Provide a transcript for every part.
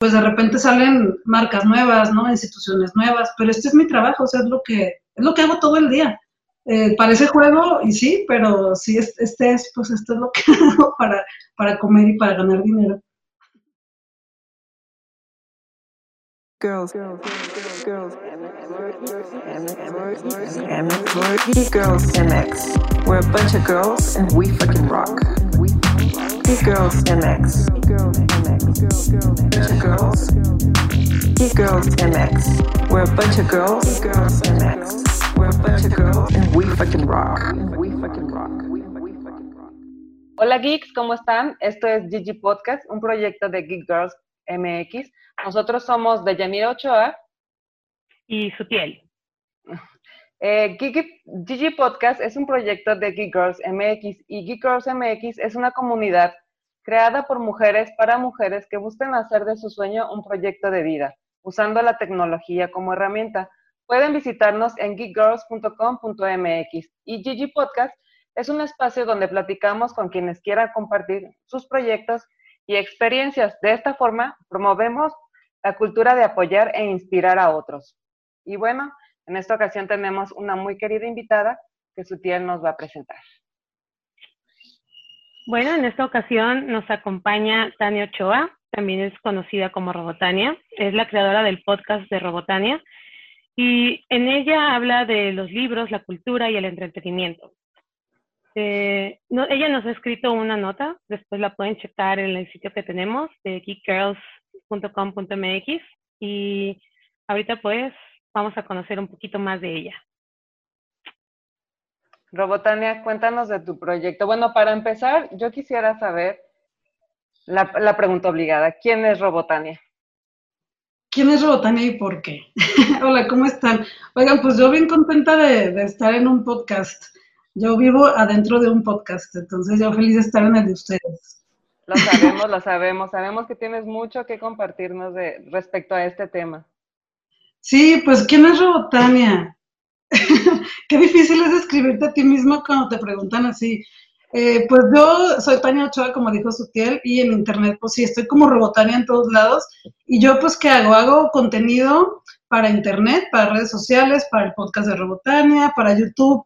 pues de repente salen marcas nuevas, ¿no? Instituciones nuevas, pero este es mi trabajo, o sea, es lo que, es lo que hago todo el día. Eh, parece juego y sí, pero sí, este es, pues esto es lo que hago para, para comer y para ganar dinero. Girls, girls, girls, girls, girls, MX. We're a bunch of girls and we fucking rock. Geek Girls MX. Girls MX. Girls. Geek Girls MX. We're a bunch of girls. Girls MX. We're a bunch of girls and we fucking rock. We fucking rock. Hola geeks, ¿cómo están? Esto es Gigi Podcast, un proyecto de Geek Girls MX. Nosotros somos de Yanira Ochoa y Sutiel. Eh, Gigi Podcast es un proyecto de Geek Girls MX y Geek Girls MX es una comunidad creada por mujeres para mujeres que buscan hacer de su sueño un proyecto de vida, usando la tecnología como herramienta. Pueden visitarnos en geekgirls.com.mx y Gigi Podcast es un espacio donde platicamos con quienes quieran compartir sus proyectos y experiencias. De esta forma, promovemos la cultura de apoyar e inspirar a otros. Y bueno, en esta ocasión tenemos una muy querida invitada que su tía nos va a presentar. Bueno, en esta ocasión nos acompaña Tania Ochoa, también es conocida como Robotania, es la creadora del podcast de Robotania y en ella habla de los libros, la cultura y el entretenimiento. Eh, ella nos ha escrito una nota, después la pueden checar en el sitio que tenemos de geekgirls.com.mx y ahorita pues vamos a conocer un poquito más de ella. Robotania, cuéntanos de tu proyecto. Bueno, para empezar, yo quisiera saber la, pregunta obligada. ¿Quién es Robotania? ¿Quién es Robotania y por qué? Hola, ¿cómo están? Oigan, pues yo bien contenta de, de, estar en un podcast. Yo vivo adentro de un podcast, entonces yo feliz de estar en el de ustedes. Lo sabemos, lo sabemos. Sabemos que tienes mucho que compartirnos de, respecto a este tema. Sí, pues ¿quién es Robotania? Qué difícil es describirte a ti mismo cuando te preguntan así. Eh, pues yo soy Tania Ochoa, como dijo Sutiel, y en internet, pues sí, estoy como Robotania en todos lados. Y yo, pues, ¿qué hago? Hago contenido para internet, para redes sociales, para el podcast de Robotania, para YouTube,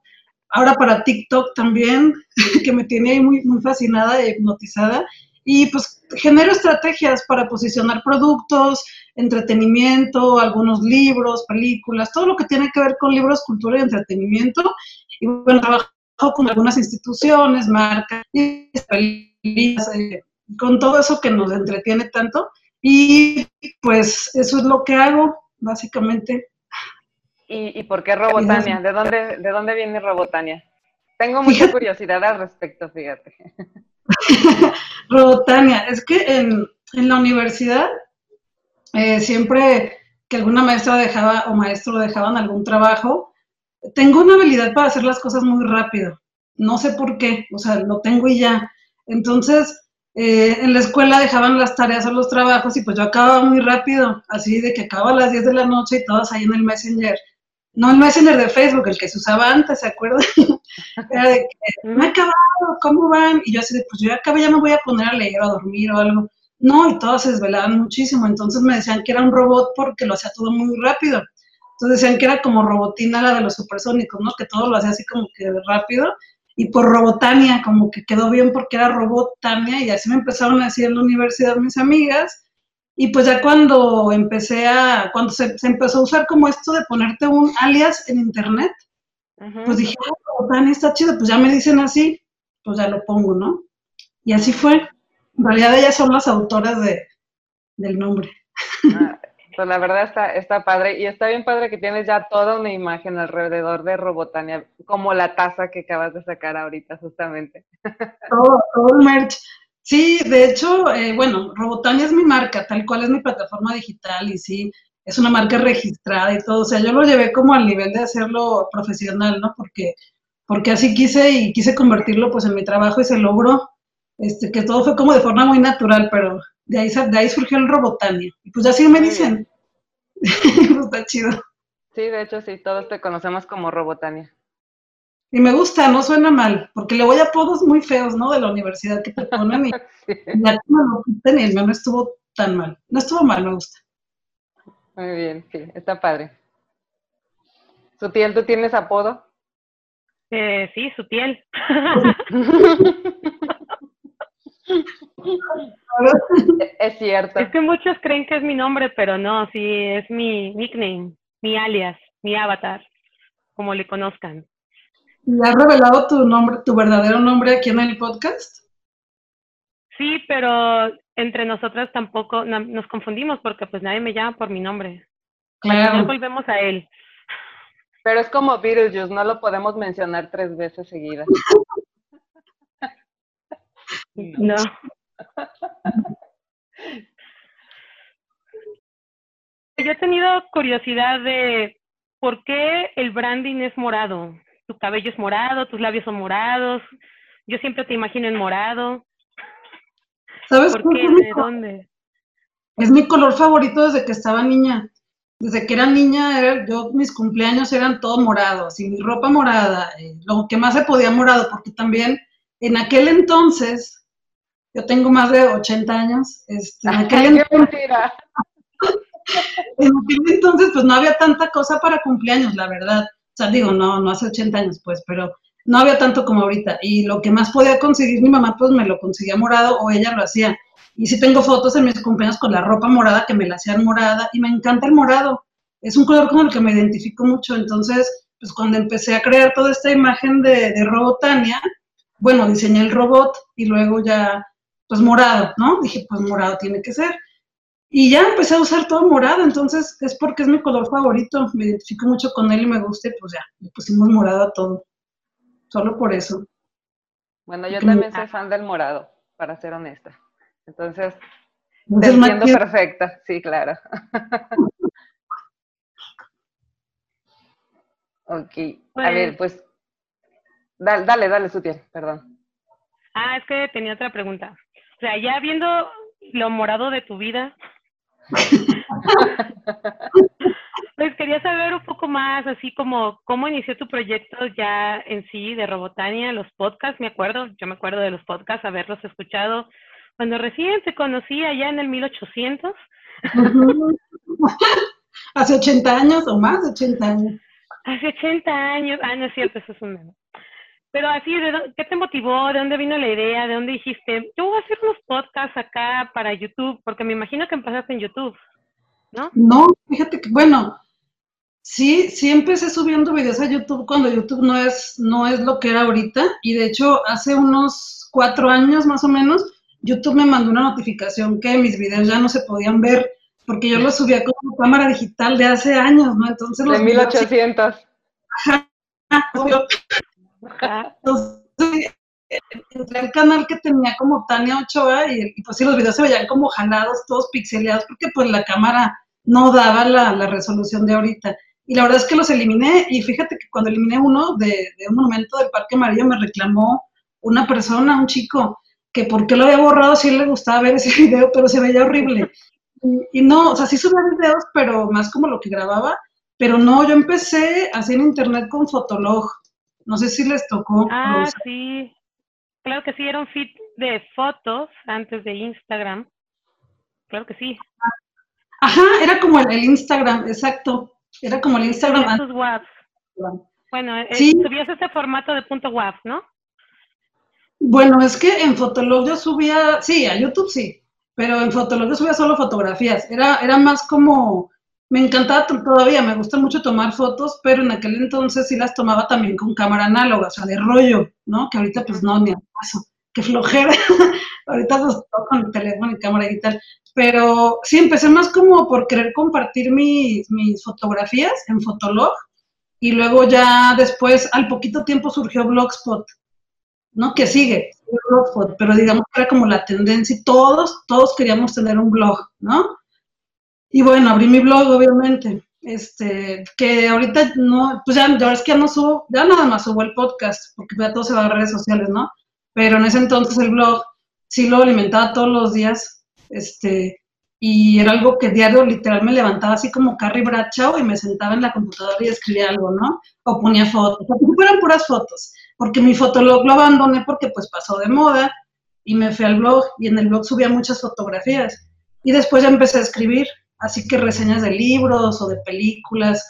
ahora para TikTok también, que me tiene ahí muy, muy fascinada y hipnotizada. Y pues genero estrategias para posicionar productos, entretenimiento, algunos libros, películas, todo lo que tiene que ver con libros, cultura y entretenimiento. Y bueno, trabajo con algunas instituciones, marcas, películas, eh, con todo eso que nos entretiene tanto. Y pues eso es lo que hago, básicamente. ¿Y, por qué Robotania? ¿De dónde, ¿De dónde viene Robotania? Tengo mucha curiosidad al respecto, fíjate. Robotania, es que en, en la universidad eh, siempre que alguna maestra dejaba o maestro dejaban algún trabajo, tengo una habilidad para hacer las cosas muy rápido. No sé por qué, o sea, lo tengo y ya. Entonces, eh, en la escuela dejaban las tareas o los trabajos y pues yo acababa muy rápido, así de que acababa a las 10 de la noche y todas ahí en el Messenger. No el Messenger de Facebook, el que se usaba antes, ¿se acuerdan? Era de que, me he acabado, ¿cómo van? Y yo así de, pues yo ya acabé, ya me voy a poner a leer o a dormir o algo. No, y todos se desvelaban muchísimo, entonces me decían que era un robot porque lo hacía todo muy rápido. Entonces decían que era como robotina la de los supersónicos, ¿no? Que todo lo hacía así como que rápido. Y por robotania, como que quedó bien porque era robotania, y así me empezaron a decir en la universidad mis amigas. Y pues ya cuando empecé a, cuando se, empezó a usar como esto de ponerte un alias en internet, pues dije, ah, robotania está chido, pues ya me dicen así, pues ya lo pongo, ¿no? Y así fue. En realidad ellas son las autoras de, del nombre. Ah, pues la verdad está, está padre y está bien padre que tienes ya toda una imagen alrededor de Robotania, como la taza que acabas de sacar ahorita justamente. Todo, todo el merch. Sí, de hecho, eh, bueno, Robotania es mi marca, tal cual es mi plataforma digital y sí, es una marca registrada y todo. O sea, yo lo llevé como al nivel de hacerlo profesional, ¿no? Porque, porque así quise y quise convertirlo pues en mi trabajo y se logró este, que todo fue como de forma muy natural, pero de ahí, de ahí surgió el Robotania. Y pues así me dicen. Está chido. Sí, de hecho sí, todos te conocemos como Robotania. Y me gusta, no suena mal, porque le voy a apodos muy feos, ¿no? De la universidad que te ponen y lo y el mío no estuvo tan mal. No estuvo mal, me gusta. Muy bien, sí, está padre. Sutiel, ¿tú tienes apodo? Eh, sí, Sutiel. es cierto. Es que muchos creen que es mi nombre, pero no, sí, es mi nickname, mi alias, mi avatar, como le conozcan. ¿Y has revelado tu nombre, tu verdadero nombre aquí en el podcast? Sí, pero entre nosotras tampoco nos confundimos porque pues nadie me llama por mi nombre. Claro. volvemos a él. Pero es como Beetlejuice, no lo podemos mencionar tres veces seguidas. no. Yo he tenido curiosidad de por qué el branding es morado. Tu cabello es morado, tus labios son morados. Yo siempre te imagino en morado. ¿Sabes ¿Por qué? ¿De dónde? Es mi color favorito desde que estaba niña. Desde que era niña, era, yo mis cumpleaños eran todo morado, así mi ropa morada, eh, lo que más se podía morado, porque también en aquel entonces, yo tengo más de 80 años, este, en aquel entonces, en aquel entonces pues no había tanta cosa para cumpleaños, la verdad. O sea, digo, no, no hace 80 años, pues, pero no había tanto como ahorita. Y lo que más podía conseguir mi mamá, pues me lo conseguía morado o ella lo hacía. Y sí tengo fotos en mis cumpleaños con la ropa morada que me la hacían morada y me encanta el morado. Es un color con el que me identifico mucho. Entonces, pues cuando empecé a crear toda esta imagen de, de Robotania, bueno, diseñé el robot y luego ya, pues morado, ¿no? Dije, pues morado tiene que ser. Y ya empecé a usar todo morado, entonces es porque es mi color favorito, me identifico mucho con él y me gusta, pues ya, le pusimos morado a todo solo por eso. Bueno, yo también soy fan del morado, para ser honesta. Entonces, te entiendo perfecta, sí, claro. ok, a ver, pues, pues dale, dale, dale, Sutiel, perdón. Ah, es que tenía otra pregunta. O sea, ya viendo lo morado de tu vida, Pues quería saber un poco más, así como cómo inició tu proyecto ya en sí de Robotania, los podcasts, me acuerdo, yo me acuerdo de los podcasts, haberlos escuchado cuando recién te conocí allá en el 1800. Hace 80 años o más de 80 años. Hace 80 años, ah, no es cierto, eso es un... Pero así, ¿qué te motivó? ¿De dónde vino la idea? ¿De dónde dijiste, yo voy a hacer unos podcasts acá para YouTube? Porque me imagino que empezaste en YouTube, ¿no? No, fíjate que, bueno, Sí, sí empecé subiendo videos a YouTube cuando YouTube no es, no es lo que era ahorita. Y de hecho, hace unos cuatro años más o menos, YouTube me mandó una notificación que mis videos ya no se podían ver porque yo los subía con una cámara digital de hace años, ¿no? Entonces los de 1800. Entonces, entré al canal que tenía como Tania Ochoa y, pues sí, los videos se veían como jalados, todos pixeleados, porque pues la cámara no daba la, resolución de ahorita. Y la verdad es que los eliminé y fíjate que cuando eliminé uno de, un monumento del Parque Amarillo me reclamó una persona, un chico, que por qué lo había borrado si él le gustaba ver ese video, pero se veía horrible. Y, no, o sea, sí subía videos, pero más como lo que grababa, pero no, yo empecé así en internet con Fotolog. No sé si les tocó. Ah, sí. Claro que sí, era un feed de fotos antes de Instagram. Claro que sí. Ajá, era como el Instagram, exacto. Era como el Instagram. Bueno, eh, subías ese formato de punto WAV, ¿no? Bueno, es que en Fotolog yo subía, sí, a YouTube sí, pero en Fotolog yo subía solo fotografías. Era, era más como, me encantaba todavía, me gusta mucho tomar fotos, pero en aquel entonces sí las tomaba también con cámara análoga, o sea, de rollo, ¿no? Que ahorita pues no, ni a paso, qué flojera. ahorita pues todo con el teléfono y cámara digital. Pero sí, empecé más como por querer compartir mis, mis fotografías en Fotolog y luego ya después, al poquito tiempo surgió Blogspot, ¿no? Que sigue, Blogspot, pero digamos que era como la tendencia y todos, todos queríamos tener un blog, ¿no? Y bueno, abrí mi blog, obviamente, este, que ahorita no, pues ya, ya es que ya no subo, ya nada más subo el podcast, porque ya todo se va a redes sociales, ¿no? Pero en ese entonces el blog sí lo alimentaba todos los días este, y era algo que diario literal me levantaba así como Carrie Bradshaw y me sentaba en la computadora y escribía algo, ¿no? O ponía fotos, o eran puras fotos, porque mi fotolog lo abandoné porque pues pasó de moda y me fui al blog y en el blog subía muchas fotografías. y después ya empecé a escribir, así que reseñas de libros o de películas.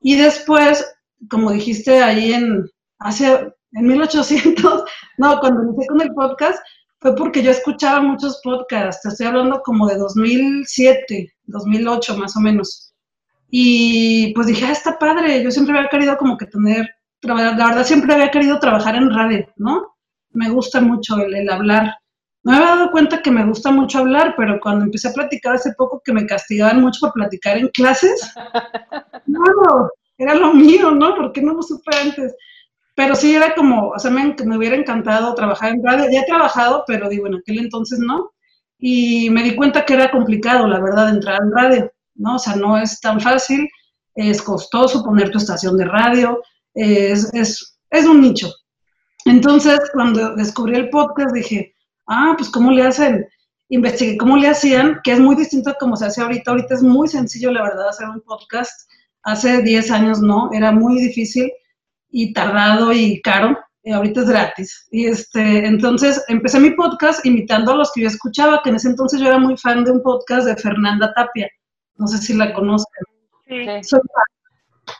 Y después, como dijiste ahí en, hace, en 1800, no, cuando empecé con el podcast, fue porque yo escuchaba muchos podcasts, estoy hablando como de 2007, 2008 más o menos. Y pues dije, ah, está padre, yo siempre había querido como que tener, la verdad siempre había querido trabajar en radio, ¿no? Me gusta mucho el, hablar. No me había dado cuenta que me gusta mucho hablar, pero cuando empecé a platicar hace poco que me castigaban mucho por platicar en clases, no, era lo mío, ¿no? ¿Por qué no lo supe antes? Pero sí era como, o sea, me, me hubiera encantado trabajar en radio. Ya he trabajado, pero digo, en aquel entonces no. Y me di cuenta que era complicado, la verdad, entrar en radio, ¿no? O sea, no es tan fácil, es costoso poner tu estación de radio, es, es, es un nicho. Entonces, cuando descubrí el podcast, dije, ah, pues cómo le hacen, investigué cómo le hacían, que es muy distinto a cómo se hace ahorita. Ahorita es muy sencillo, la verdad, hacer un podcast. Hace 10 años no, era muy difícil y tardado y caro. Y ahorita es gratis. Y este, entonces empecé mi podcast imitando a los que yo escuchaba, que en ese entonces yo era muy fan de un podcast de Fernanda Tapia. No sé si la conozcan. Sí. Soy fan.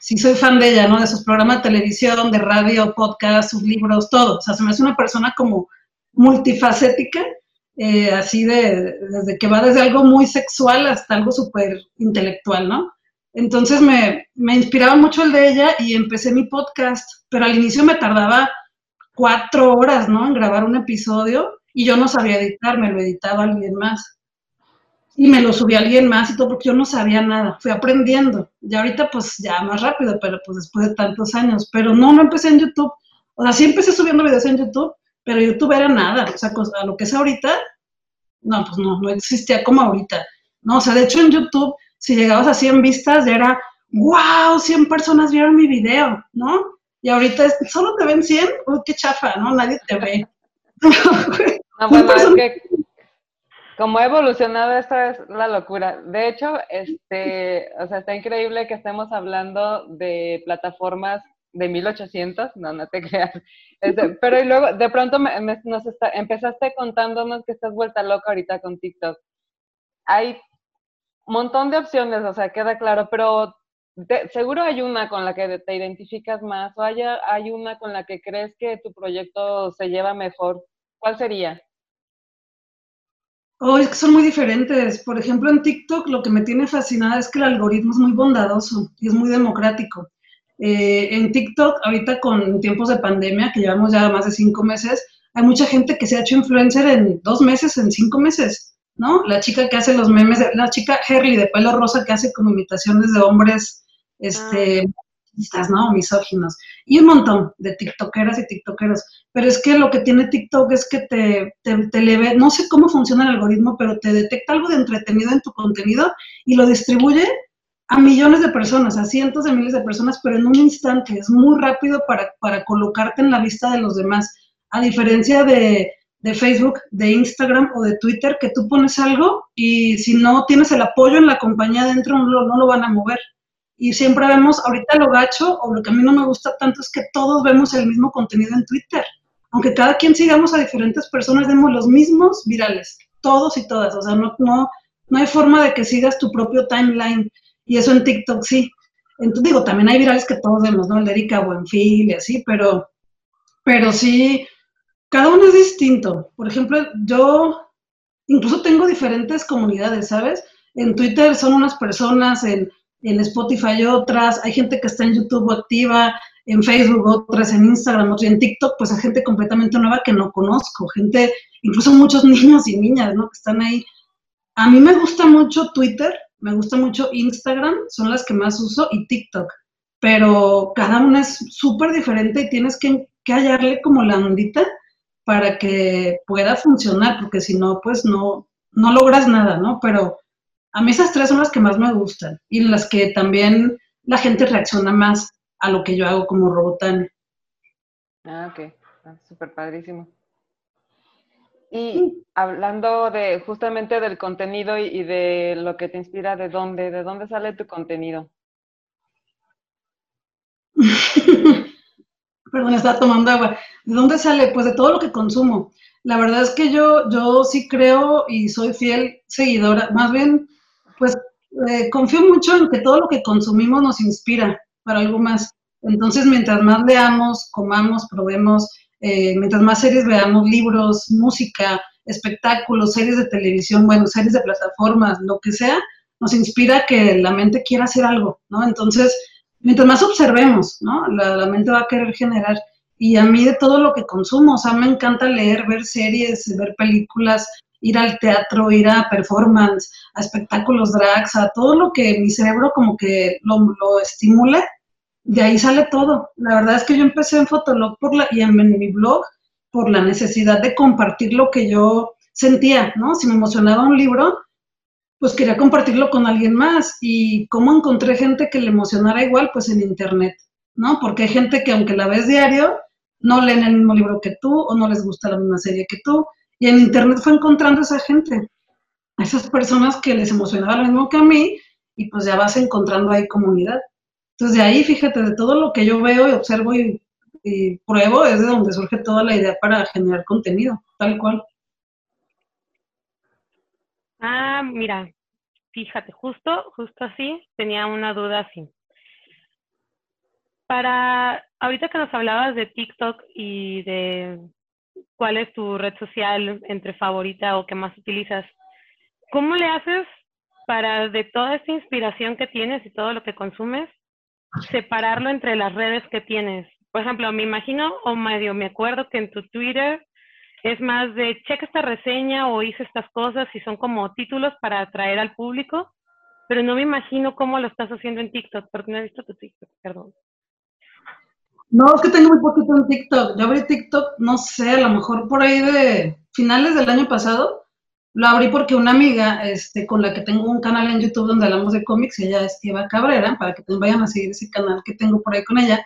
Sí, soy fan de ella, ¿no? De sus programas de televisión, de radio, podcast, sus libros, todo. O sea, se me hace una persona como multifacética, eh, así de, desde que va desde algo muy sexual hasta algo súper intelectual, ¿no? Entonces me, me, inspiraba mucho el de ella y empecé mi podcast, pero al inicio me tardaba cuatro horas, ¿no? En grabar un episodio y yo no sabía editar, me lo editaba alguien más. Y me lo subía alguien más y todo porque yo no sabía nada, fui aprendiendo. Y ahorita pues ya más rápido, pero pues después de tantos años. Pero no, no empecé en YouTube. O sea, sí empecé subiendo videos en YouTube, pero YouTube era nada. O sea, a lo que es ahorita, no, pues no, no existía como ahorita. No, o sea, de hecho en YouTube si llegabas a 100 vistas, ya era, wow, 100 personas vieron mi video, ¿no? Y ahorita solo te ven 100, uy, qué chafa, ¿no? Nadie te ve. no, bueno, es que como ha evolucionado esto es la locura. De hecho, este, o sea, está increíble que estemos hablando de plataformas de 1800, no, no te creas. Este, pero y luego, de pronto nos está, empezaste contándonos que estás vuelta loca ahorita con TikTok. Hay montón de opciones, o sea, queda claro, pero seguro hay una con la que te identificas más o hay, hay una con la que crees que tu proyecto se lleva mejor. ¿Cuál sería? Oh, es que son muy diferentes. Por ejemplo, en TikTok lo que me tiene fascinada es que el algoritmo es muy bondadoso y es muy democrático. Eh, en TikTok, ahorita con tiempos de pandemia, que llevamos ya más de cinco meses, hay mucha gente que se ha hecho influencer en dos meses, en cinco meses. ¿no? La chica que hace los memes, la chica Harry de pelo rosa que hace como imitaciones de hombres, este, ah. ¿no? Misóginos. Y un montón de tiktokeras y tiktokeros. Pero es que lo que tiene TikTok es que te, te, te le no sé cómo funciona el algoritmo, pero te detecta algo de entretenido en tu contenido y lo distribuye a millones de personas, a cientos de miles de personas, pero en un instante. Es muy rápido para, para colocarte en la vista de los demás. A diferencia de, de Facebook, de Instagram o de Twitter que tú pones algo y si no tienes el apoyo en la compañía dentro no lo, no lo van a mover. Y siempre vemos, ahorita lo gacho o lo que a mí no me gusta tanto es que todos vemos el mismo contenido en Twitter. Aunque cada quien sigamos a diferentes personas, vemos los mismos virales, todos y todas. O sea, no, no, no hay forma de que sigas tu propio timeline. Y eso en TikTok sí. Entonces, digo, también hay virales que todos vemos, ¿no? El de Erika Buenfil y así, pero, pero sí, cada uno es distinto. Por ejemplo, yo incluso tengo diferentes comunidades, ¿sabes? En Twitter son unas personas, en, Spotify otras, hay gente que está en YouTube activa, en Facebook otras, en Instagram otras, en TikTok, pues hay gente completamente nueva que no conozco, gente, incluso muchos niños y niñas, ¿no? Que están ahí. A mí me gusta mucho Twitter, me gusta mucho Instagram, son las que más uso, y TikTok, pero cada una es súper diferente y tienes que, que hallarle como la ondita para que pueda funcionar, porque si no, pues no, no logras nada, ¿no? Pero a mí esas tres son las que más me gustan y las que también la gente reacciona más a lo que yo hago como robotán. Ah, ok, ah, súper padrísimo. Y hablando de justamente del contenido y, de lo que te inspira, ¿de dónde, de dónde sale tu contenido? Perdón, estaba tomando agua. ¿De dónde sale? Pues de todo lo que consumo. la verdad es que yo, yo sí creo y soy fiel seguidora, más bien, pues eh, confío mucho en que todo lo que consumimos nos inspira para algo más. Entonces, mientras más leamos, comamos, probemos, eh, mientras más series veamos, libros, música, espectáculos, series de televisión, bueno, series de plataformas, lo que sea, nos inspira que la mente quiera hacer algo, ¿no? Entonces, mientras más observemos, ¿no? La, mente va a querer generar y a mí de todo lo que consumo, o sea, me encanta leer, ver series, ver películas, ir al teatro, ir a performance, a espectáculos drags, a todo lo que mi cerebro como que lo, lo de ahí sale todo. La verdad es que yo empecé en Fotolog por la, y en, mi blog por la necesidad de compartir lo que yo sentía, ¿no? Si me emocionaba un libro, pues quería compartirlo con alguien más. Y cómo encontré gente que le emocionara igual, pues en internet, ¿no? Porque hay gente que aunque la ves diario, no leen el mismo libro que tú o no les gusta la misma serie que tú. Y en Internet fue encontrando a esa gente, a esas personas que les emocionaba lo mismo que a mí y pues ya vas encontrando ahí comunidad. Entonces de ahí, fíjate, de todo lo que yo veo y observo y, pruebo es de donde surge toda la idea para generar contenido, tal cual. Ah, mira, fíjate, justo, justo así, tenía una duda así. Para, ahorita que nos hablabas de TikTok y de cuál es tu red social entre favorita o que más utilizas, ¿cómo le haces para de toda esta inspiración que tienes y todo lo que consumes, separarlo entre las redes que tienes? Por ejemplo, me imagino o medio me acuerdo que en tu Twitter es más de checa esta reseña o hice estas cosas y son como títulos para atraer al público, pero no me imagino cómo lo estás haciendo en TikTok, porque no he visto tu TikTok, perdón. No, es que tengo muy poquito en TikTok. Yo abrí TikTok, no sé, a lo mejor por ahí de finales del año pasado. Lo abrí porque una amiga este, con la que tengo un canal en YouTube donde hablamos de cómics, ella es Eva Cabrera, para que vayan a seguir ese canal que tengo por ahí con ella,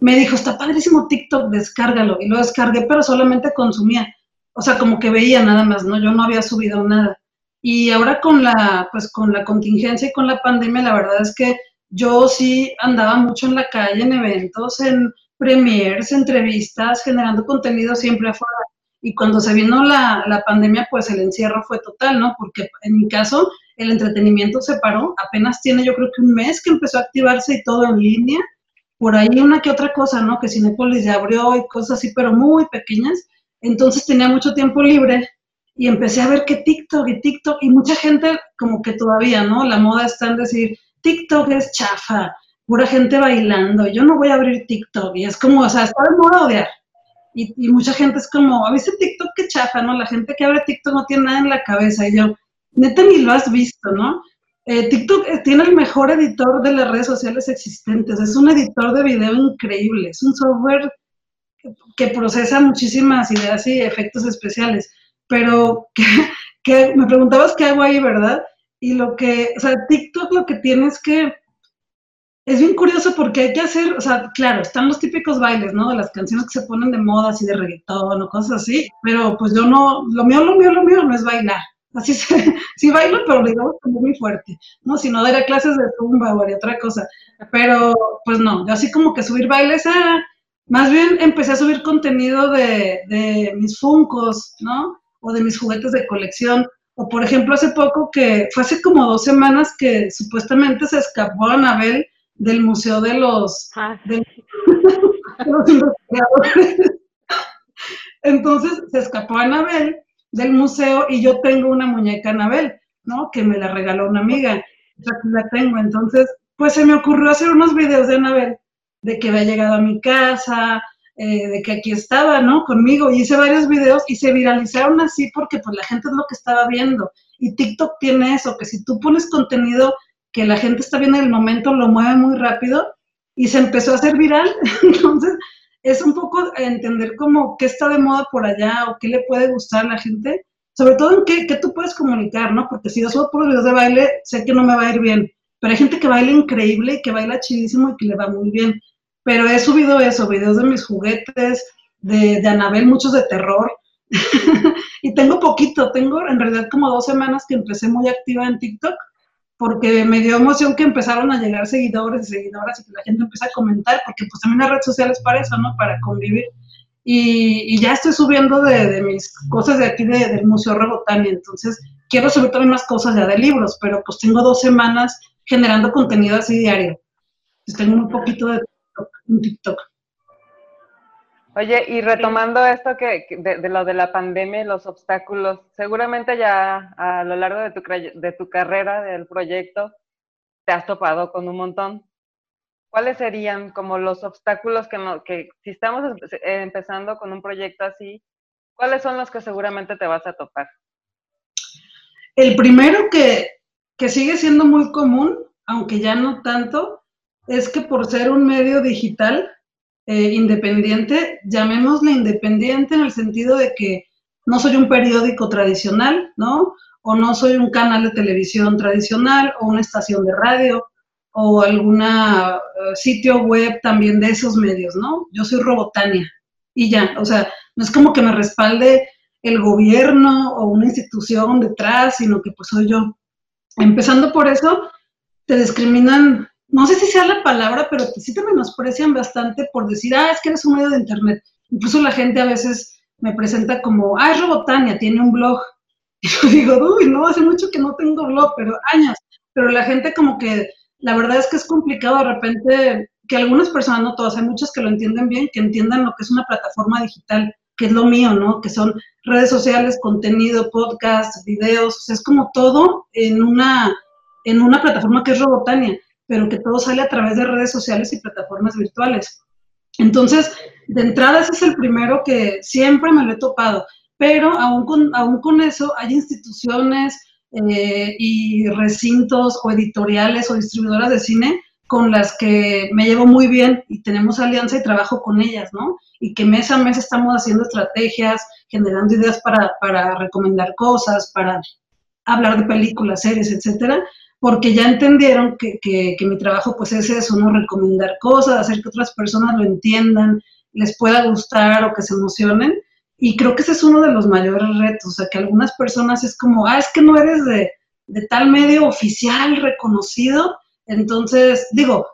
me dijo, está padrísimo TikTok, descárgalo. Y lo descargué, pero solamente consumía. O sea, como que veía nada más, ¿no? Yo no había subido nada. Y ahora con la, pues con la contingencia y con la pandemia, la verdad es que yo sí andaba mucho en la calle, en eventos, en premiers, entrevistas, generando contenido siempre afuera. Y cuando se vino la, la, pandemia, pues el encierro fue total, ¿no? Porque en mi caso, el entretenimiento se paró, apenas tiene yo creo que un mes que empezó a activarse y todo en línea. Por ahí una que otra cosa, ¿no? Que Cinepolis ya abrió y cosas así, pero muy pequeñas. Entonces tenía mucho tiempo libre y empecé a ver que TikTok y TikTok, y mucha gente como que todavía, ¿no? La moda está en decir, TikTok es chafa, pura gente bailando, yo no voy a abrir TikTok, y es como, o sea, está de moda odiar. Y, mucha gente es como, a veces TikTok que chafa, ¿no? La gente que abre TikTok no tiene nada en la cabeza, y yo, neta ni lo has visto, ¿no? Eh, TikTok eh, tiene el mejor editor de las redes sociales existentes, es un editor de video increíble, es un software que, procesa muchísimas ideas y efectos especiales, pero que, que me preguntabas qué hago ahí, ¿verdad? Y lo que, o sea, TikTok lo que tiene es que es bien curioso porque hay que hacer, o sea, claro, están los típicos bailes, ¿no? De las canciones que se ponen de moda, así de reggaetón o cosas así, pero pues yo no, lo mío, lo mío, lo mío no es bailar. Así se, sí bailo, pero digamos como muy fuerte, ¿no? Si no daría clases de zumba o haría otra cosa. Pero, pues no, yo así como que subir bailes, ah, más bien empecé a subir contenido de, de mis funcos, ¿no? O de mis juguetes de colección. O por ejemplo, hace poco que, fue hace como dos semanas que supuestamente se escapó Anabel del Museo de los, ah, de, los investigadores. Entonces se escapó Anabel del museo y yo tengo una muñeca Anabel, ¿no? Que me la regaló una amiga. la tengo. Entonces, pues se me ocurrió hacer unos videos de Anabel, de que había llegado a mi casa, eh, de que aquí estaba, ¿no? Conmigo. Y hice varios videos y se viralizaron así porque pues la gente es lo que estaba viendo. Y TikTok tiene eso, que si tú pones contenido que la gente está viendo en el momento, lo mueve muy rápido y se empezó a hacer viral. Entonces, es un poco entender como qué está de moda por allá o qué le puede gustar a la gente, sobre todo en qué, qué tú puedes comunicar, ¿no? Porque si yo subo por videos de baile, sé que no me va a ir bien, pero hay gente que baila increíble y que baila chidísimo y que le va muy bien. Pero he subido eso, videos de mis juguetes, de, de Anabel, muchos de terror. y tengo poquito, tengo en realidad como dos semanas que empecé muy activa en TikTok porque me dio emoción que empezaron a llegar seguidores y seguidoras y que la gente empieza a comentar, porque pues también las redes sociales para eso, ¿no? Para convivir. y, ya estoy subiendo de, mis cosas de aquí del Museo Rebotania, entonces quiero subir también más cosas ya de libros, pero pues tengo dos semanas generando contenido así diario. Pues tengo un poquito de TikTok. Oye, y retomando esto que, de, lo de la pandemia y los obstáculos, seguramente ya a lo largo de tu, de tu carrera, del proyecto, te has topado con un montón. ¿Cuáles serían como los obstáculos que, no, que si estamos empezando con un proyecto así, cuáles son los que seguramente te vas a topar? El primero que, que sigue siendo muy común, aunque ya no tanto, es que por ser un medio digital eh, independiente, llamémosle independiente en el sentido de que no soy un periódico tradicional, ¿no? O no soy un canal de televisión tradicional o una estación de radio o algún eh, sitio web también de esos medios, ¿no? Yo soy Robotania y ya, o sea, no es como que me respalde el gobierno o una institución detrás, sino que pues soy yo. Empezando por eso, te discriminan, no sé si sea la palabra, pero sí te menosprecian bastante por decir, ah, es que eres un medio de internet. Incluso la gente a veces me presenta como, ah, es Robotania, tiene un blog. Y yo digo, uy, no, hace mucho que no tengo blog, pero años. Pero la gente como que la verdad es que es complicado de repente que algunas personas, no todas, hay muchas que lo entienden bien, que entiendan lo que es una plataforma digital, que es lo mío, ¿no? Que son redes sociales, contenido, podcast, videos, o sea, es como todo en una, en una plataforma que es Robotania, pero que todo sale a través de redes sociales y plataformas virtuales. Entonces, de entrada ese es el primero que siempre me lo he topado, pero aún con, aún con eso hay instituciones, eh, y recintos o editoriales o distribuidoras de cine con las que me llevo muy bien y tenemos alianza y trabajo con ellas, ¿no? Y que mes a mes estamos haciendo estrategias, generando ideas para, para recomendar cosas, para hablar de películas, series, etcétera, porque ya entendieron que, que, mi trabajo pues es eso, ¿no? Recomendar cosas, hacer que otras personas lo entiendan, les pueda gustar o que se emocionen. Y creo que ese es uno de los mayores retos, o sea, que algunas personas es como, ah, es que no eres de, tal medio oficial reconocido, entonces, digo,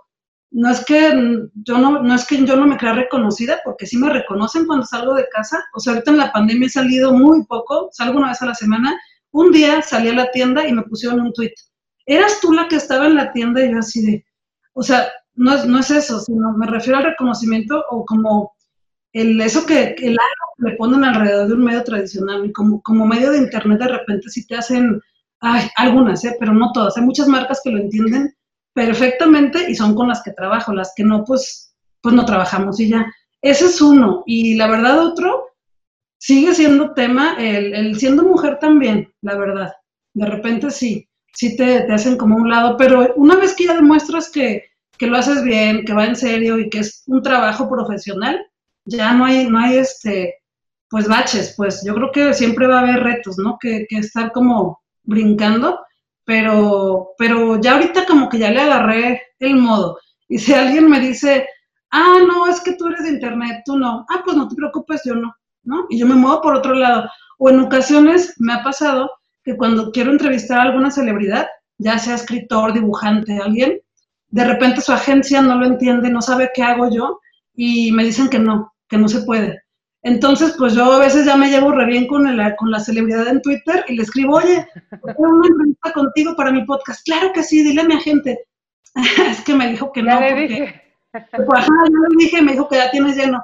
no es que yo no, no es que yo no me crea reconocida, porque sí me reconocen cuando salgo de casa, o sea, ahorita en la pandemia he salido muy poco, salgo una vez a la semana, un día salí a la tienda y me pusieron un tweet, ¿eras tú la que estaba en la tienda? Y yo así de, o sea, no es, no es eso, sino me refiero al reconocimiento o como el, eso que, el le ponen alrededor de un medio tradicional y como, como medio de internet de repente sí te hacen, ay, algunas, ¿eh? pero no todas, hay muchas marcas que lo entienden perfectamente y son con las que trabajo, las que no, pues, pues no trabajamos y ya. Ese es uno. Y la verdad otro, sigue siendo tema, el, el siendo mujer también, la verdad. De repente sí, sí te, te hacen como un lado, pero una vez que ya demuestras que, que lo haces bien, que va en serio y que es un trabajo profesional, ya no hay, no hay este, pues baches, pues yo creo que siempre va a haber retos, ¿no? Que, que estar como brincando, pero, pero ya ahorita como que ya le agarré el modo. Y si alguien me dice, ah, no, es que tú eres de internet, tú no, ah, pues no te preocupes, yo no, ¿no? Y yo me muevo por otro lado. O en ocasiones me ha pasado que cuando quiero entrevistar a alguna celebridad, ya sea escritor, dibujante, alguien, de repente su agencia no lo entiende, no sabe qué hago yo y me dicen que no, que no se puede. Entonces, pues yo a veces ya me llevo re bien con, el, con la celebridad en Twitter y le escribo, oye, ¿puedo una entrevista contigo para mi podcast? Claro que sí, dile a mi agente. es que me dijo que no. le dije. Pues, yo le dije, me dijo que ya tienes lleno.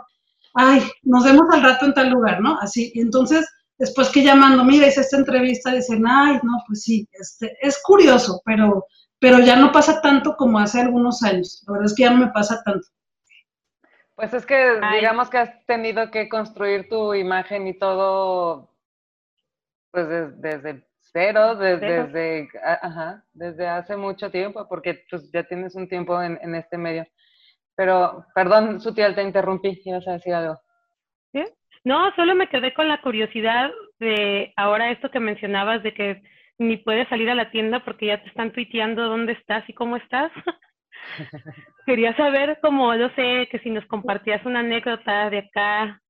Ay, nos vemos al rato en tal lugar, ¿no? Así, y entonces, después que llamando, mira, hice esta entrevista, dicen, ay, no, pues sí, este, es curioso, pero, pero ya no pasa tanto como hace algunos años. La verdad es que ya no me pasa tanto. Pues es que digamos que has tenido que construir tu imagen y todo, pues desde, cero, desde, desde, ajá, desde hace mucho tiempo, porque pues ya tienes un tiempo en, en este medio. Pero, perdón, Sutiel, te interrumpí, ibas a decir algo. ¿Sí? No, solo me quedé con la curiosidad de ahora esto que mencionabas de que ni puedes salir a la tienda porque ya te están tuiteando dónde estás y cómo estás. Quería saber, como, no sé, que si nos compartías una anécdota de acá,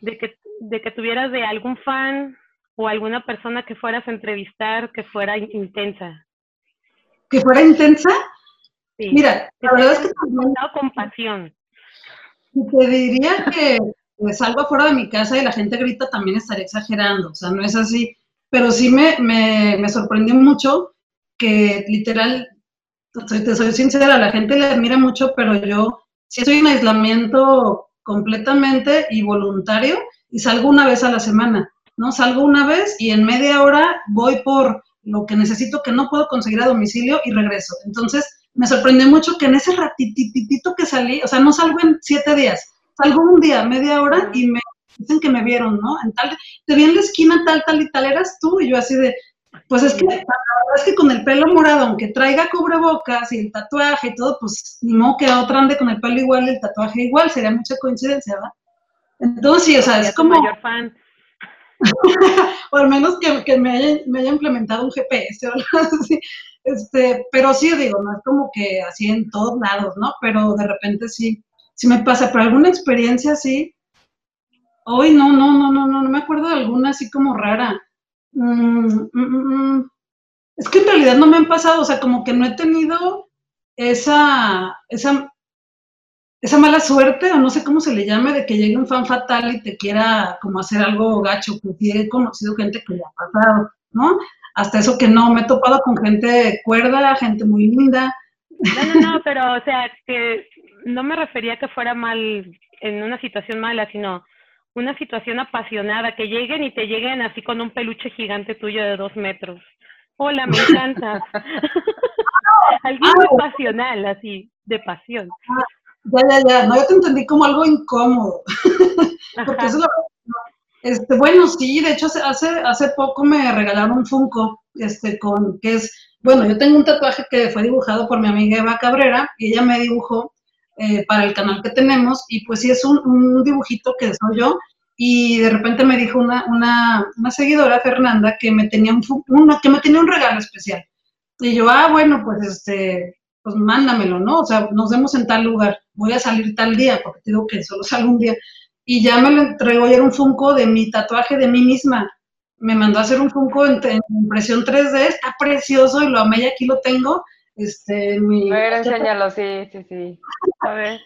de que, de que tuvieras de algún fan o alguna persona que fueras a entrevistar que fuera intensa. ¿Que fuera intensa? Sí. Mira, la verdad es que... con pasión. Te diría que salgo afuera de mi casa y la gente grita, también estaría exagerando, o sea, no es así. Pero sí me, me, me sorprendió mucho que literal, te soy sincera, la gente le admira mucho, pero yo sí estoy en aislamiento completamente y voluntario y salgo una vez a la semana, ¿no? Salgo una vez y en media hora voy por lo que necesito que no puedo conseguir a domicilio y regreso. Entonces, me sorprendió mucho que en ese ratititito que salí, o sea, no salgo en siete días, salgo un día, media hora y me dicen que me vieron, ¿no? En tal, te vi en la esquina tal, tal y tal, eras tú, y yo así de, pues es que la verdad es que con el pelo morado, aunque traiga cubrebocas y el tatuaje y todo, pues ni modo que otra ande con el pelo igual y el tatuaje igual, sería mucha coincidencia, ¿verdad? Entonces, sí, o sea, es como... fan. o al menos que, que me, haya, me, haya, implementado un GPS o algo así. Este, pero sí, digo, no es como que así en todos lados, ¿no? Pero de repente sí, sí me pasa. Pero alguna experiencia así, hoy no, no, no, no, no, no me acuerdo de alguna así como rara. Mm, mm, mm, es que en realidad no me han pasado, o sea, como que no he tenido esa, esa, esa mala suerte, o no sé cómo se le llame, de que llegue un fan fatal y te quiera como hacer algo gacho, porque he conocido gente que le ha pasado, ¿no? Hasta eso que no, me he topado con gente cuerda, gente muy linda. No, no, no, pero o sea, que no me refería a que fuera mal, en una situación mala, sino una situación apasionada, que lleguen y te lleguen así con un peluche gigante tuyo de dos metros. Hola, me encanta. algo muy pasional, así, de pasión. Ya, ya, ya, no, yo te entendí como algo incómodo. Porque eso este, bueno, sí, de hecho hace, hace poco me regalaron un Funko, este, con, que es, bueno, yo tengo un tatuaje que fue dibujado por mi amiga Eva Cabrera, y ella me dibujó eh, para el canal que tenemos, y pues sí es un, un, dibujito que soy yo, y de repente me dijo una, una, una seguidora, Fernanda, que me, tenía un, que me tenía un regalo especial. Y yo, ah, bueno, pues este, pues mándamelo, ¿no? O sea, nos vemos en tal lugar, voy a salir tal día, porque digo que solo salgo un día. Y ya me lo entregó, y era un Funko de mi tatuaje de mí misma. Me mandó a hacer un Funko en, en impresión 3D, está precioso y lo amé y aquí lo tengo. Este, mi... A ver, enséñalo, sí, sí, sí. A ver.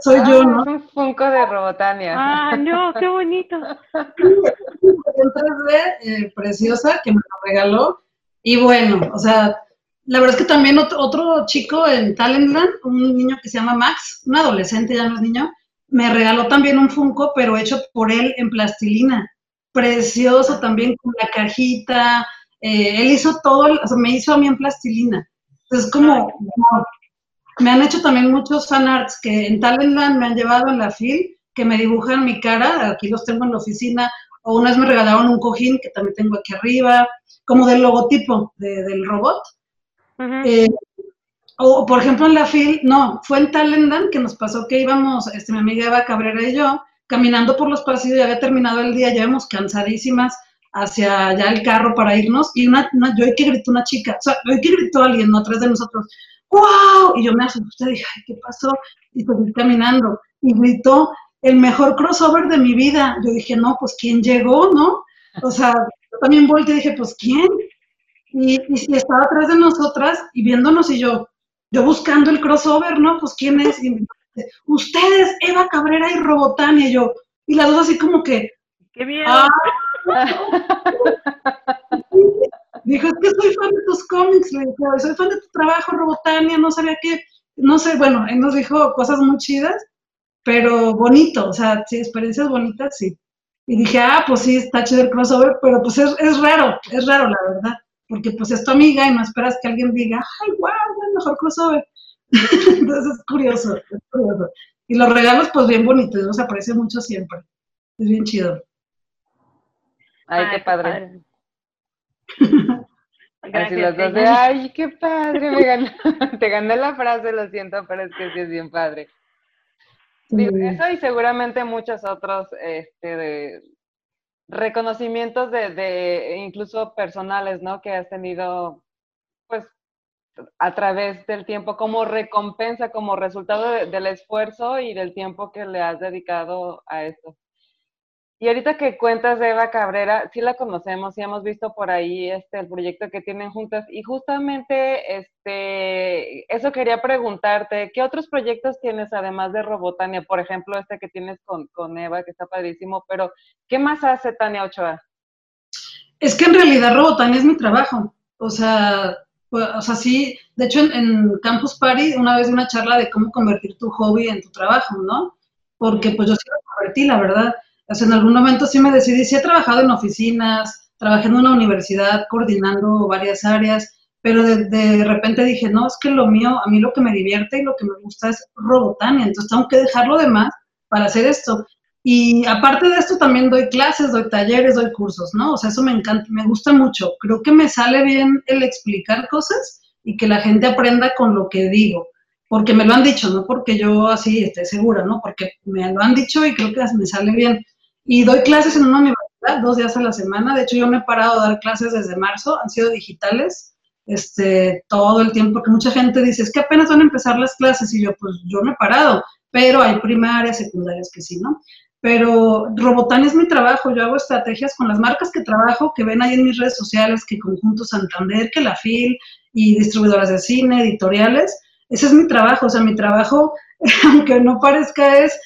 Soy ah, yo, ¿no? Es un Funko de Robotania. Ah, no, qué bonito. en 3D, eh, preciosa, que me lo regaló. Y bueno, o sea, la verdad es que también otro, otro chico en Talentland, un niño que se llama Max, un adolescente, ya no es niño, me regaló también un Funko, pero hecho por él en plastilina. Precioso también, con la cajita. Eh, él hizo todo, o sea, me hizo a mí en plastilina. Entonces, como, como me han hecho también muchos fanarts que en Talentland me han llevado en la FIL, que me dibujan mi cara, aquí los tengo en la oficina, o una vez me regalaron un cojín que también tengo aquí arriba, como del logotipo de, del robot. eh, o, por ejemplo, en la FIL, no, fue en Talentland que nos pasó que íbamos, este, mi amiga Eva Cabrera y yo, caminando por los pasillos, ya había terminado el día, ya íbamos cansadísimas hacia ya el carro para irnos, y una, una yo que gritó una chica, o sea, hoy que gritó alguien, no atrás de nosotros, ¡wow! Y yo me asusté, dije, ay, ¿qué pasó? Y seguí caminando. Y gritó, el mejor crossover de mi vida. Yo dije, no, pues ¿quién llegó, no? O sea, yo también volteé y dije, pues ¿quién? Y, y, estaba atrás de nosotras y viéndonos y yo, yo buscando el crossover, ¿no? Pues ¿quién es? Y me dice, ustedes, Eva Cabrera y Robotania. Y yo, y las dos así como que, ¡Qué bien! ¡Ah! Dijo, es que soy fan de tus cómics, le dijo, soy fan de tu trabajo, Robotania, no sabía qué, no sé, bueno, él nos dijo cosas muy chidas, pero bonito, o sea, sí, experiencias bonitas, sí. Y dije, ah, pues sí, está chido el crossover, pero pues es, es raro, es raro, la verdad, porque pues es tu amiga y no esperas que alguien diga, ay, es el mejor crossover. Entonces es curioso, es curioso. Y los regalos, pues bien bonitos, nos aparece mucho siempre. Es bien chido. Ay, qué padre. Así los dos de, ay, qué padre, me ganó. te gané la frase, lo siento, pero es que sí es bien padre. Digo, eso y seguramente muchos otros este, de reconocimientos de, de, incluso personales, ¿no? Que has tenido, pues, a través del tiempo como recompensa, como resultado de, del esfuerzo y del tiempo que le has dedicado a esto. Y ahorita que cuentas de Eva Cabrera, sí la conocemos, sí hemos visto por ahí este, el proyecto que tienen juntas y justamente este, eso quería preguntarte, ¿qué otros proyectos tienes además de Robotania? Por ejemplo, este que tienes con, con Eva, que está padrísimo, pero ¿qué más hace Tania Ochoa? Es que en realidad Robotania es mi trabajo. O sea, pues, o sea, sí, de hecho en, Campus Party una vez una charla de cómo convertir tu hobby en tu trabajo, ¿no? Porque pues yo sí lo convertí, la verdad. O en algún momento sí me decidí, sí he trabajado en oficinas, trabajé en una universidad coordinando varias áreas, pero de, repente dije, no, es que lo mío, a mí lo que me divierte y lo que me gusta es Robotania, entonces tengo que dejarlo de más para hacer esto. Y aparte de esto también doy clases, doy talleres, doy cursos, ¿no? O sea, eso me encanta, me gusta mucho. Creo que me sale bien el explicar cosas y que la gente aprenda con lo que digo, porque me lo han dicho, no porque yo así esté segura, ¿no? Porque me lo han dicho y creo que me sale bien. Y doy clases en una universidad dos días a la semana. De hecho, yo me he parado a dar clases desde marzo, han sido digitales este, todo el tiempo, porque mucha gente dice, es que apenas van a empezar las clases, y yo, pues yo me he parado, pero hay primarias, secundarias que sí, ¿no? Pero Robotán es mi trabajo, yo hago estrategias con las marcas que trabajo, que ven ahí en mis redes sociales, que Conjunto Santander, que la FIL y distribuidoras de cine, editoriales, ese es mi trabajo, o sea, mi trabajo, aunque no parezca, es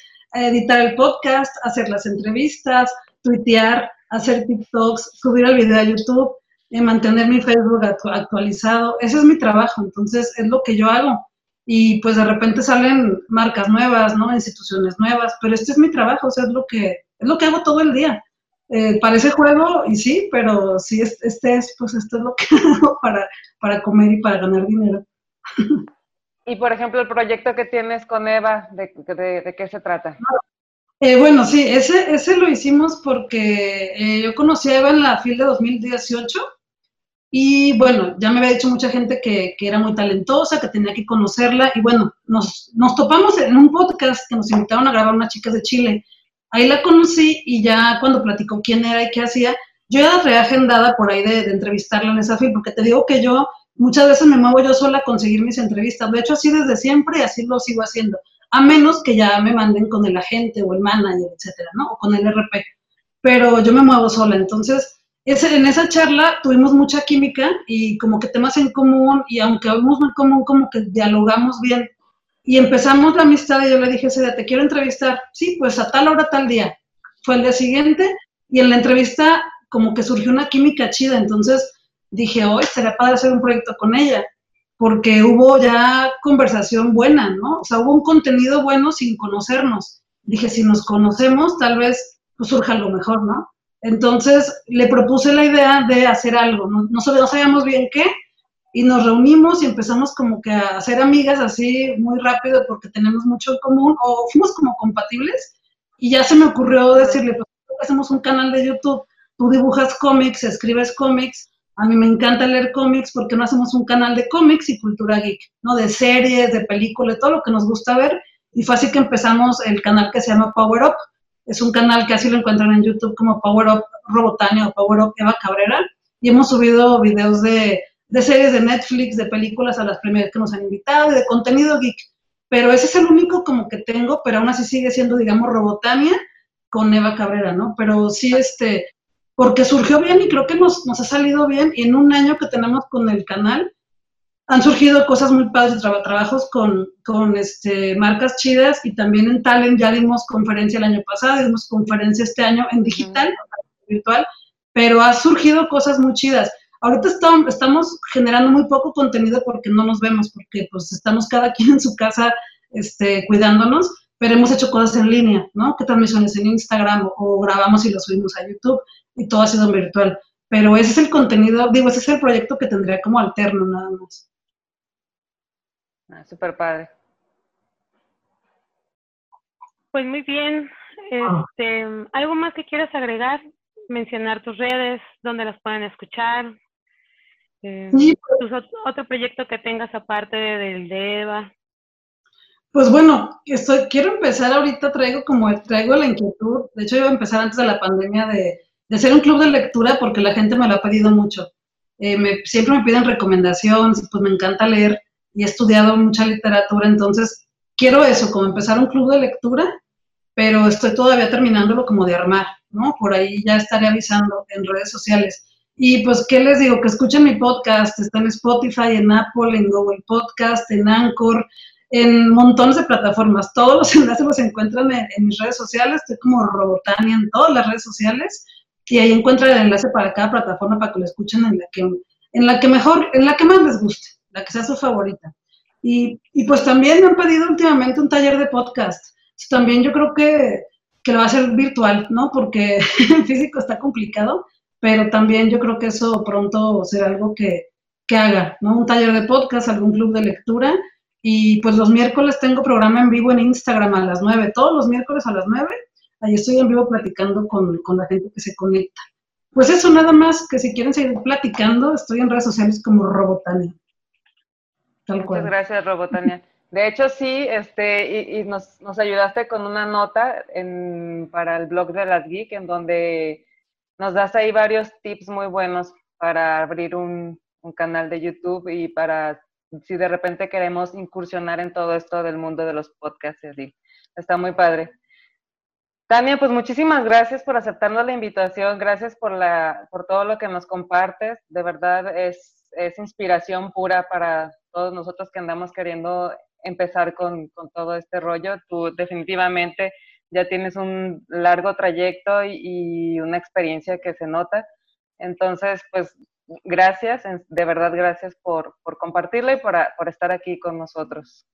editar el podcast, hacer las entrevistas, tuitear, hacer TikToks, subir el video a YouTube, mantener mi Facebook actualizado. Ese es mi trabajo, entonces es lo que yo hago. Y pues de repente salen marcas nuevas, ¿no? Instituciones nuevas, pero este es mi trabajo, es lo que, es lo que hago todo el día. Eh, parece juego y sí, pero sí, este es, pues esto es lo que hago para, para comer y para ganar dinero. Y por ejemplo, el proyecto que tienes con Eva, ¿de, qué se trata? Eh, bueno, sí, ese, ese lo hicimos porque eh, yo conocí a Eva en la FIL de 2018 y bueno, ya me había dicho mucha gente que, que, era muy talentosa, que tenía que conocerla. Y bueno, nos, nos, topamos en un podcast que nos invitaron a grabar unas chicas de Chile. Ahí la conocí y ya cuando platicó quién era y qué hacía, yo ya la agendada por ahí de, de entrevistarla en esa film, porque te digo que yo muchas veces me muevo yo sola a conseguir mis entrevistas. De hecho, así desde siempre y así lo sigo haciendo. A menos que ya me manden con el agente o el manager, etcétera, ¿no? O con el RP. Pero yo me muevo sola. Entonces, en esa charla tuvimos mucha química y como que temas en común y aunque habíamos en común, como que dialogamos bien. Y empezamos la amistad y yo le dije, Celia, te quiero entrevistar. Sí, pues a tal hora, tal día. Fue el día siguiente y en la entrevista como que surgió una química chida. Entonces dije, hoy será padre hacer un proyecto con ella, porque hubo ya conversación buena, ¿no? O sea, hubo un contenido bueno sin conocernos. Dije, si nos conocemos, tal vez pues, surja algo mejor, ¿no? Entonces le propuse la idea de hacer algo, no, no, sabíamos bien qué, y nos reunimos y empezamos como que a hacer amigas así muy rápido porque tenemos mucho en común, o fuimos como compatibles, y ya se me ocurrió decirle, pues hacemos un canal de YouTube, tú dibujas cómics, escribes cómics, a mí me encanta leer cómics, porque no hacemos un canal de cómics y cultura geek, ¿no? De series, de películas, todo lo que nos gusta ver, y fue así que empezamos el canal que se llama Power Up, es un canal que así lo encuentran en YouTube como Power Up Robotania o Power Up Eva Cabrera. Y hemos subido videos de, series de Netflix, de películas a las primeras que nos han invitado y de contenido geek. Pero ese es el único como que tengo, pero aún así sigue siendo, digamos, Robotania con Eva Cabrera, ¿no? Pero sí, este, porque surgió bien y creo que nos, nos ha salido bien. Y en un año que tenemos con el canal, han surgido cosas muy padres, trabajos con, con este, marcas chidas y también en Talent ya dimos conferencia el año pasado, dimos conferencia este año en digital, virtual, pero ha surgido cosas muy chidas. Ahorita estamos, estamos generando muy poco contenido porque no nos vemos, porque pues estamos cada quien en su casa este, cuidándonos, pero hemos hecho cosas en línea, ¿no? Que transmisiones en Instagram o, o grabamos y lo subimos a YouTube y todo ha sido en virtual. Pero ese es el contenido, digo, ese es el proyecto que tendría como alterno nada más. Ah, súper padre. Pues muy bien. Ah. Este, ¿Algo más que quieras agregar? Mencionar tus redes, donde las pueden escuchar. Eh, pues. otro proyecto que tengas aparte del de Eva. Pues bueno, estoy, quiero empezar ahorita, traigo como traigo la inquietud, de hecho iba a empezar antes de la pandemia de, de hacer un club de lectura porque la gente me lo ha pedido mucho. Eh, me, siempre me piden recomendaciones, pues me encanta leer y he estudiado mucha literatura, entonces quiero eso, como empezar un club de lectura, pero estoy todavía terminándolo como de armar, ¿no? Por ahí ya estaré avisando en redes sociales. Y pues, ¿qué les digo? Que escuchen mi podcast, está en Spotify, en Apple, en Google Podcast, en Anchor, en montones de plataformas. Todos los enlaces los encuentran en, mis redes sociales, estoy como Robotania en todas las redes sociales y ahí encuentran el enlace para cada plataforma para que lo escuchen en la que, en la que mejor, en la que más les guste, la que sea su favorita. Y, y pues también me han pedido últimamente un taller de podcast. También yo creo que, que lo va a ser virtual, ¿no? Porque en físico está complicado, pero también yo creo que eso pronto será algo que, que haga, ¿no? Un taller de podcast, algún club de lectura. Y pues los miércoles tengo programa en vivo en Instagram a las 9, todos los miércoles a las 9. Ahí estoy en vivo platicando con, con la gente que se conecta. Pues eso nada más, que si quieren seguir platicando, estoy en redes sociales como Robotania. Muchas gracias, Robotania. De hecho, sí, este, y, nos, nos, ayudaste con una nota en, para el blog de las Geek, en donde nos das ahí varios tips muy buenos para abrir un, un canal de YouTube y para si de repente queremos incursionar en todo esto del mundo de los podcasts y Está muy padre. Tania, pues muchísimas gracias por aceptarnos la invitación, gracias por, la, por todo lo que nos compartes. De verdad es, es inspiración pura para todos nosotros que andamos queriendo empezar con, con, todo este rollo. Tú definitivamente ya tienes un largo trayecto y, una experiencia que se nota. Entonces, pues gracias, de verdad gracias por, por compartirla y por, por estar aquí con nosotros.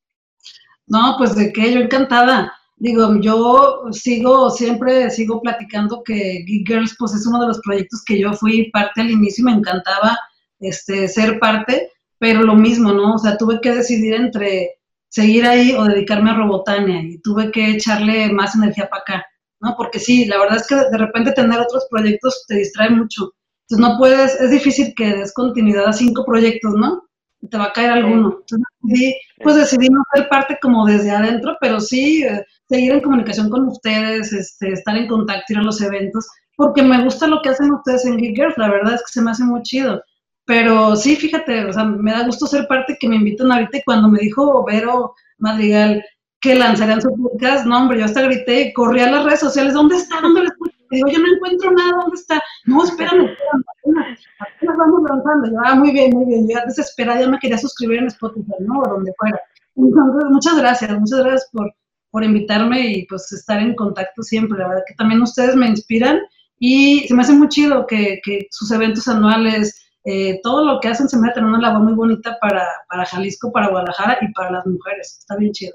No, pues de qué, yo encantada. Digo, yo sigo, siempre sigo platicando que Geek Girls, pues es uno de los proyectos que yo fui parte al inicio y me encantaba este, ser parte, pero lo mismo, ¿no? O sea, tuve que decidir entre seguir ahí o dedicarme a Robotania y tuve que echarle más energía para acá, ¿no? Porque sí, la verdad es que de repente tener otros proyectos te distrae mucho. Entonces no puedes, es difícil que des continuidad a cinco proyectos, ¿no? Te va a caer alguno. Entonces sí, pues decidí no ser parte como desde adentro, pero sí eh, seguir en comunicación con ustedes, este, estar en contacto, ir a los eventos, porque me gusta lo que hacen ustedes en Geek Girls, la verdad es que se me hace muy chido. Pero sí, fíjate, o sea, me da gusto ser parte que me invitan ahorita y cuando me dijo Vero Madrigal que lanzarían su podcast, no, hombre, yo hasta grité corrí a las redes sociales, ¿dónde está? ¿Dónde lo escucho? Digo, yo no encuentro nada, ¿dónde está? No, espérame, espérame, apenas, vamos lanzando. Yo, ah, muy bien, muy bien, yo ya desesperada, ya me quería suscribir en Spotify, ¿no? O donde fuera. Entonces, muchas gracias, muchas gracias por, por invitarme y pues estar en contacto siempre. La verdad que también ustedes me inspiran y se me hace muy chido que, que sus eventos anuales, eh, todo lo que hacen se mete en una labor muy bonita para, para Jalisco, para Guadalajara y para las mujeres. Está bien chido.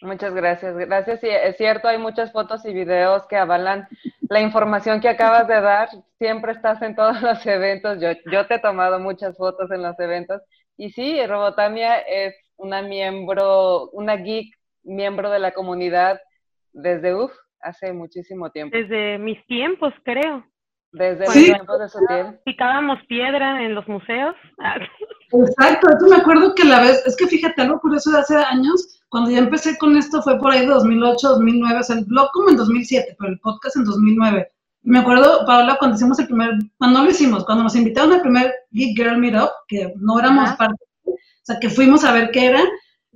Muchas gracias, gracias. Sí, es cierto, hay muchas fotos y videos que avalan la información que acabas de dar. Siempre estás en todos los eventos. Yo, yo te he tomado muchas fotos en los eventos. Y sí, Robotania es una miembro, una geek, miembro de la comunidad desde, uff, hace muchísimo tiempo. Desde mis tiempos, creo. Desde los tiempos de su tiempo. Picábamos piedra en los museos. Exacto, tú me acuerdo que la vez, es que fíjate, algo curioso de hace años, cuando ya empecé con esto fue por ahí de 2008, 2009, o sea, el blog como en 2007, pero el podcast en 2009. Me acuerdo, Paola, cuando hicimos el primer, cuando lo hicimos, cuando nos invitaron al primer Geek Girl Meetup, que no éramos parte, o sea, que fuimos a ver qué era,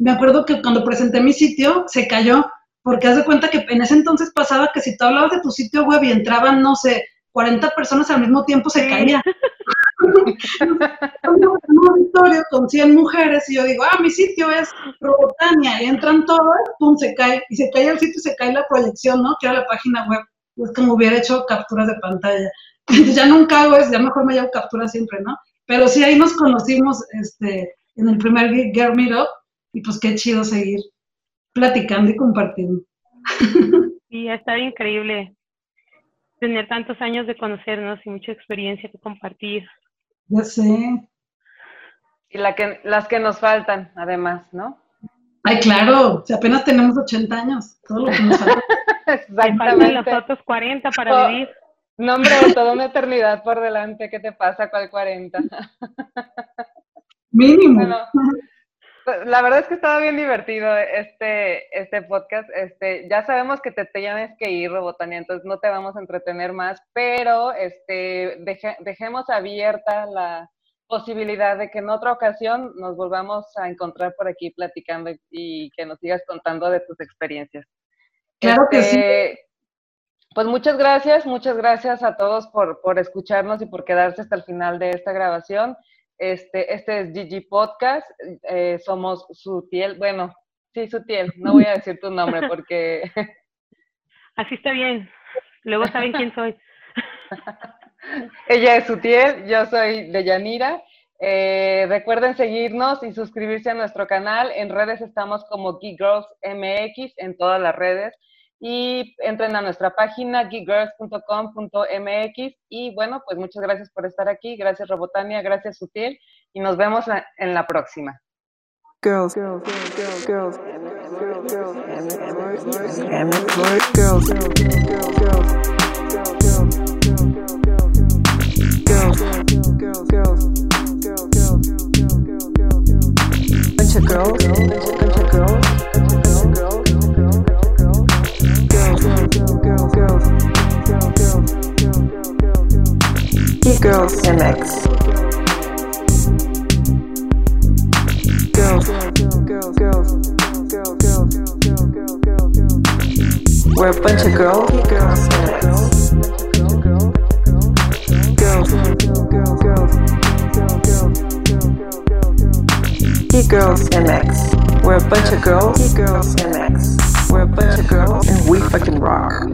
me acuerdo que cuando presenté mi sitio, se cayó, porque haz de cuenta que en ese entonces pasaba que si tú hablabas de tu sitio web y entraban, no sé, 40 personas al mismo tiempo se caía. un auditorio con 100 mujeres y yo digo, ah, mi sitio es Robotania, y entran todas, pum, se cae, y se cae el sitio y se cae la proyección, ¿no? Que era la página web. Es como hubiera hecho capturas de pantalla. Entonces ya nunca hago eso, ya mejor me llevo captura siempre, ¿no? Pero sí, ahí nos conocimos este, en el primer Girl Meetup, y pues qué chido seguir platicando y compartiendo. Sí, está increíble tener tantos años de conocernos y mucha experiencia que compartir. Ya sé. Y la que, las que nos faltan, además, ¿no? Ay, claro, si apenas tenemos 80 años, todo lo que nos falta. Exactamente. los otros 40 para vivir. No, hombre, toda una eternidad por delante, ¿qué te pasa con el 40? Mínimo. La verdad es que estaba bien divertido este, este podcast. Este, ya sabemos que te, tienes que ir, Robotania, entonces no te vamos a entretener más, pero este, dejemos abierta la posibilidad de que en otra ocasión nos volvamos a encontrar por aquí platicando y que nos sigas contando de tus experiencias. Claro que sí. Este, Pues muchas gracias, muchas gracias a todos por, por escucharnos y por quedarse hasta el final de esta grabación. Este, este es Gigi Podcast, eh, somos Sutiel, bueno, sí, Sutiel, no voy a decir tu nombre porque... Así está bien, luego saben quién soy. Ella es Sutiel, yo soy Deyanira. Eh, recuerden seguirnos y suscribirse a nuestro canal. En redes estamos como Geek Girls MX en todas las redes. Y entren a nuestra página geekgirls.com.mx. Y bueno, pues muchas gracias por estar aquí. Gracias Robotania, gracias Sutil. Y nos vemos en la próxima. Girls MX. We're a bunch of girls. Girls. Girls, girls, girls. MX. We're a bunch of girls. Girls MX. We're a bunch of girls, and. We fucking rock.